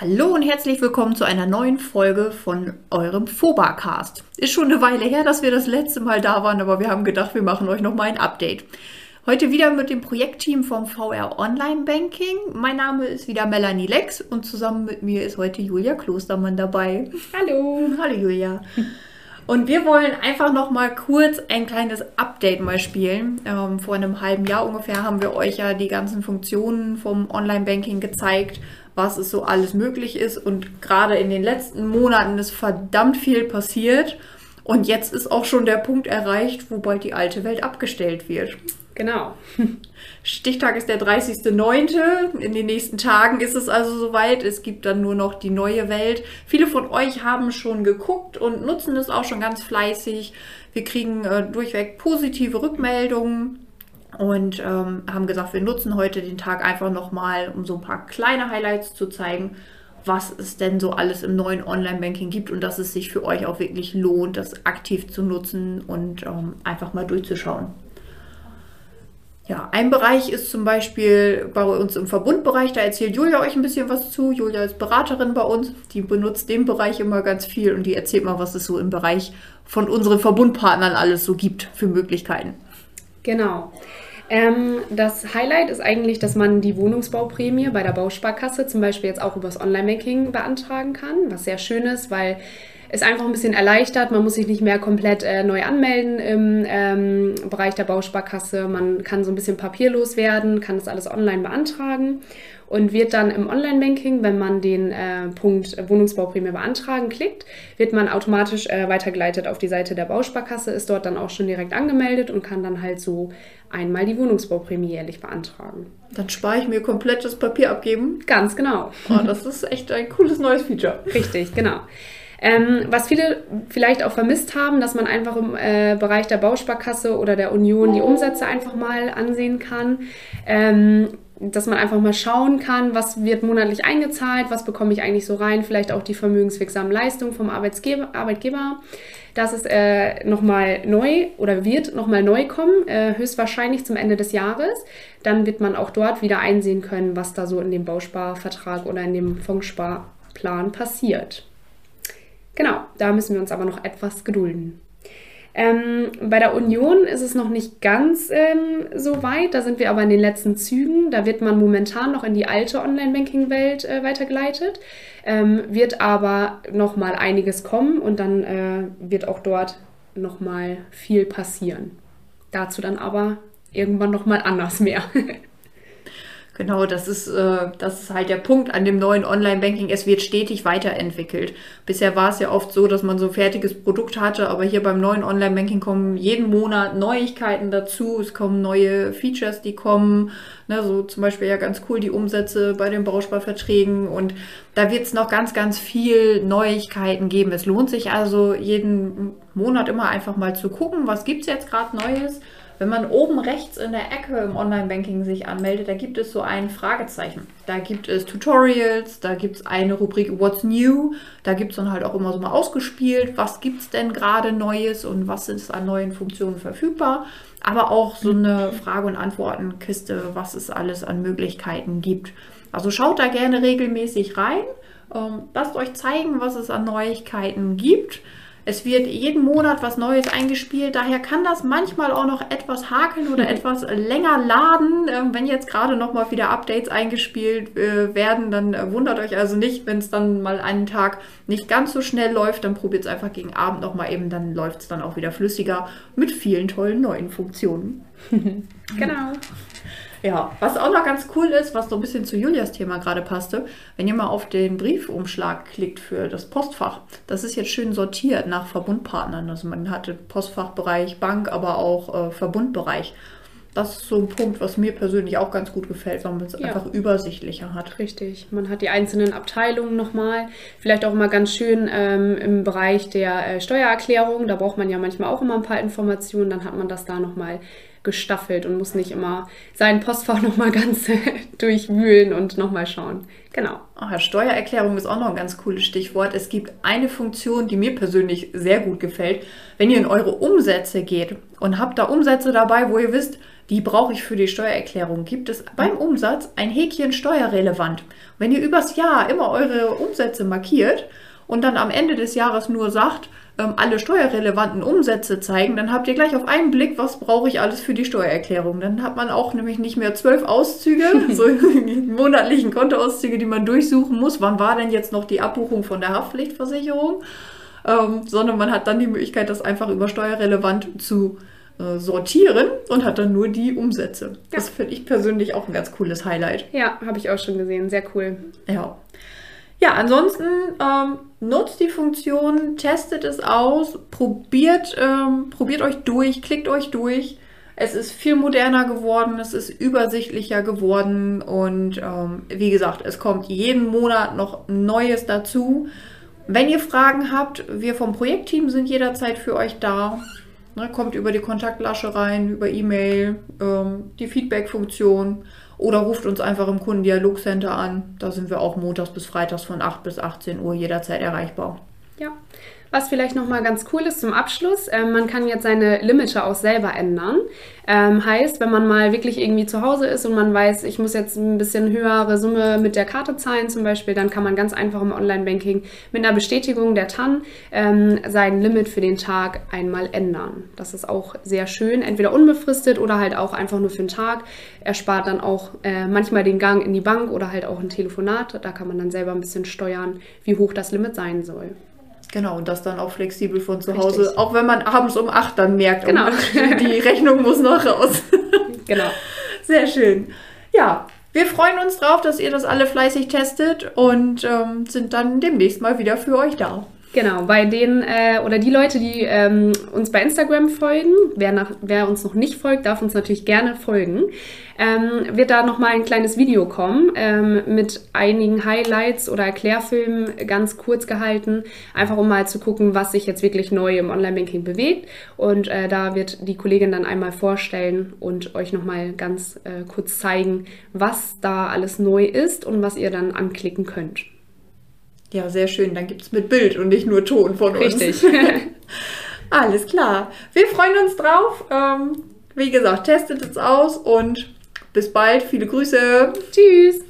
Hallo und herzlich willkommen zu einer neuen Folge von eurem Fobacast. Ist schon eine Weile her, dass wir das letzte Mal da waren, aber wir haben gedacht, wir machen euch noch mal ein Update. Heute wieder mit dem Projektteam vom VR Online Banking. Mein Name ist wieder Melanie Lex und zusammen mit mir ist heute Julia Klostermann dabei. Hallo. Hallo Julia. Und wir wollen einfach noch mal kurz ein kleines Update mal spielen. Ähm, vor einem halben Jahr ungefähr haben wir euch ja die ganzen Funktionen vom Online-Banking gezeigt, was es so alles möglich ist. Und gerade in den letzten Monaten ist verdammt viel passiert. Und jetzt ist auch schon der Punkt erreicht, wo bald die alte Welt abgestellt wird. Genau. Stichtag ist der 30.09. In den nächsten Tagen ist es also soweit. Es gibt dann nur noch die neue Welt. Viele von euch haben schon geguckt und nutzen es auch schon ganz fleißig. Wir kriegen äh, durchweg positive Rückmeldungen und ähm, haben gesagt, wir nutzen heute den Tag einfach nochmal, um so ein paar kleine Highlights zu zeigen, was es denn so alles im neuen Online-Banking gibt und dass es sich für euch auch wirklich lohnt, das aktiv zu nutzen und ähm, einfach mal durchzuschauen. Ja, ein Bereich ist zum Beispiel bei uns im Verbundbereich, da erzählt Julia euch ein bisschen was zu. Julia ist Beraterin bei uns, die benutzt den Bereich immer ganz viel und die erzählt mal, was es so im Bereich von unseren Verbundpartnern alles so gibt für Möglichkeiten. Genau. Ähm, das Highlight ist eigentlich, dass man die Wohnungsbauprämie bei der Bausparkasse zum Beispiel jetzt auch übers Online-Banking beantragen kann, was sehr schön ist, weil es einfach ein bisschen erleichtert. Man muss sich nicht mehr komplett äh, neu anmelden im ähm, Bereich der Bausparkasse. Man kann so ein bisschen papierlos werden, kann das alles online beantragen und wird dann im Online-Banking, wenn man den äh, Punkt Wohnungsbauprämie beantragen klickt, wird man automatisch äh, weitergeleitet auf die Seite der Bausparkasse, ist dort dann auch schon direkt angemeldet und kann dann halt so einmal die Wohnungsbauprämie jährlich beantragen. Dann spare ich mir komplett das Papier abgeben. Ganz genau. Oh, das ist echt ein cooles neues Feature. Richtig, genau. Ähm, was viele vielleicht auch vermisst haben, dass man einfach im äh, Bereich der Bausparkasse oder der Union die Umsätze einfach mal ansehen kann. Ähm, dass man einfach mal schauen kann, was wird monatlich eingezahlt, was bekomme ich eigentlich so rein, vielleicht auch die vermögenswirksamen Leistungen vom Arbeitsgeber, Arbeitgeber. Das ist äh, nochmal neu oder wird nochmal neu kommen, äh, höchstwahrscheinlich zum Ende des Jahres. Dann wird man auch dort wieder einsehen können, was da so in dem Bausparvertrag oder in dem Fondssparplan passiert. Genau, da müssen wir uns aber noch etwas gedulden. Ähm, bei der Union ist es noch nicht ganz ähm, so weit, da sind wir aber in den letzten Zügen. Da wird man momentan noch in die alte Online-Banking-Welt äh, weitergeleitet, ähm, wird aber noch mal einiges kommen und dann äh, wird auch dort noch mal viel passieren. Dazu dann aber irgendwann noch mal anders mehr. Genau, das ist, äh, das ist halt der Punkt an dem neuen Online-Banking. Es wird stetig weiterentwickelt. Bisher war es ja oft so, dass man so ein fertiges Produkt hatte, aber hier beim neuen Online-Banking kommen jeden Monat Neuigkeiten dazu. Es kommen neue Features, die kommen. Ne, so zum Beispiel ja ganz cool die Umsätze bei den Bausparverträgen. Und da wird es noch ganz, ganz viel Neuigkeiten geben. Es lohnt sich also jeden Monat immer einfach mal zu gucken, was gibt es jetzt gerade Neues wenn man oben rechts in der Ecke im Online-Banking sich anmeldet, da gibt es so ein Fragezeichen. Da gibt es Tutorials, da gibt es eine Rubrik What's New, da gibt es dann halt auch immer so mal ausgespielt, was gibt es denn gerade Neues und was ist an neuen Funktionen verfügbar. Aber auch so eine Frage- und Antwortenkiste, was es alles an Möglichkeiten gibt. Also schaut da gerne regelmäßig rein. Ähm, lasst euch zeigen, was es an Neuigkeiten gibt. Es wird jeden Monat was Neues eingespielt, daher kann das manchmal auch noch etwas hakeln oder etwas länger laden. Ähm, wenn jetzt gerade noch mal wieder Updates eingespielt äh, werden, dann äh, wundert euch also nicht, wenn es dann mal einen Tag nicht ganz so schnell läuft, dann probiert es einfach gegen Abend noch mal eben, dann läuft es dann auch wieder flüssiger mit vielen tollen neuen Funktionen. genau. Ja, was auch noch ganz cool ist, was so ein bisschen zu Julias Thema gerade passte, wenn ihr mal auf den Briefumschlag klickt für das Postfach, das ist jetzt schön sortiert nach Verbundpartnern. Also man hatte Postfachbereich, Bank, aber auch äh, Verbundbereich. Das ist so ein Punkt, was mir persönlich auch ganz gut gefällt, weil man es ja. einfach übersichtlicher hat. Richtig. Man hat die einzelnen Abteilungen nochmal. Vielleicht auch immer ganz schön ähm, im Bereich der äh, Steuererklärung. Da braucht man ja manchmal auch immer ein paar Informationen. Dann hat man das da nochmal gestaffelt und muss nicht immer sein Postfach nochmal ganz durchwühlen und nochmal schauen. Genau. Oh, Steuererklärung ist auch noch ein ganz cooles Stichwort. Es gibt eine Funktion, die mir persönlich sehr gut gefällt. Wenn ihr in eure Umsätze geht und habt da Umsätze dabei, wo ihr wisst, die brauche ich für die Steuererklärung, gibt es beim Umsatz ein Häkchen steuerrelevant. Wenn ihr übers Jahr immer eure Umsätze markiert und dann am Ende des Jahres nur sagt, ähm, alle steuerrelevanten Umsätze zeigen, dann habt ihr gleich auf einen Blick, was brauche ich alles für die Steuererklärung. Dann hat man auch nämlich nicht mehr zwölf Auszüge, so monatlichen Kontoauszüge, die man durchsuchen muss. Wann war denn jetzt noch die Abbuchung von der Haftpflichtversicherung? Ähm, sondern man hat dann die Möglichkeit, das einfach über steuerrelevant zu äh, sortieren und hat dann nur die Umsätze. Ja. Das finde ich persönlich auch ein ganz cooles Highlight. Ja, habe ich auch schon gesehen. Sehr cool. Ja. Ja, ansonsten ähm, nutzt die Funktion, testet es aus, probiert, ähm, probiert euch durch, klickt euch durch. Es ist viel moderner geworden, es ist übersichtlicher geworden und ähm, wie gesagt, es kommt jeden Monat noch Neues dazu. Wenn ihr Fragen habt, wir vom Projektteam sind jederzeit für euch da. Ne, kommt über die Kontaktlasche rein, über E-Mail, ähm, die Feedback-Funktion. Oder ruft uns einfach im Kundendialogcenter an. Da sind wir auch montags bis freitags von 8 bis 18 Uhr jederzeit erreichbar. Ja. Was vielleicht nochmal ganz cool ist zum Abschluss, äh, man kann jetzt seine Limite auch selber ändern. Ähm, heißt, wenn man mal wirklich irgendwie zu Hause ist und man weiß, ich muss jetzt ein bisschen höhere Summe mit der Karte zahlen zum Beispiel, dann kann man ganz einfach im Online-Banking mit einer Bestätigung der TAN ähm, sein Limit für den Tag einmal ändern. Das ist auch sehr schön, entweder unbefristet oder halt auch einfach nur für den Tag. Erspart dann auch äh, manchmal den Gang in die Bank oder halt auch ein Telefonat. Da kann man dann selber ein bisschen steuern, wie hoch das Limit sein soll. Genau, und das dann auch flexibel von zu Hause, Richtig. auch wenn man abends um 8 dann merkt, genau. die Rechnung muss noch raus. genau. Sehr schön. Ja, wir freuen uns drauf, dass ihr das alle fleißig testet und ähm, sind dann demnächst mal wieder für euch da. Genau, bei denen äh, oder die Leute, die ähm, uns bei Instagram folgen, wer, nach, wer uns noch nicht folgt, darf uns natürlich gerne folgen, ähm, wird da nochmal ein kleines Video kommen ähm, mit einigen Highlights oder Erklärfilmen ganz kurz gehalten, einfach um mal zu gucken, was sich jetzt wirklich neu im Online-Banking bewegt. Und äh, da wird die Kollegin dann einmal vorstellen und euch nochmal ganz äh, kurz zeigen, was da alles neu ist und was ihr dann anklicken könnt. Ja, sehr schön. Dann gibt es mit Bild und nicht nur Ton von uns. Richtig. Alles klar. Wir freuen uns drauf. Ähm, wie gesagt, testet es aus und bis bald. Viele Grüße. Tschüss.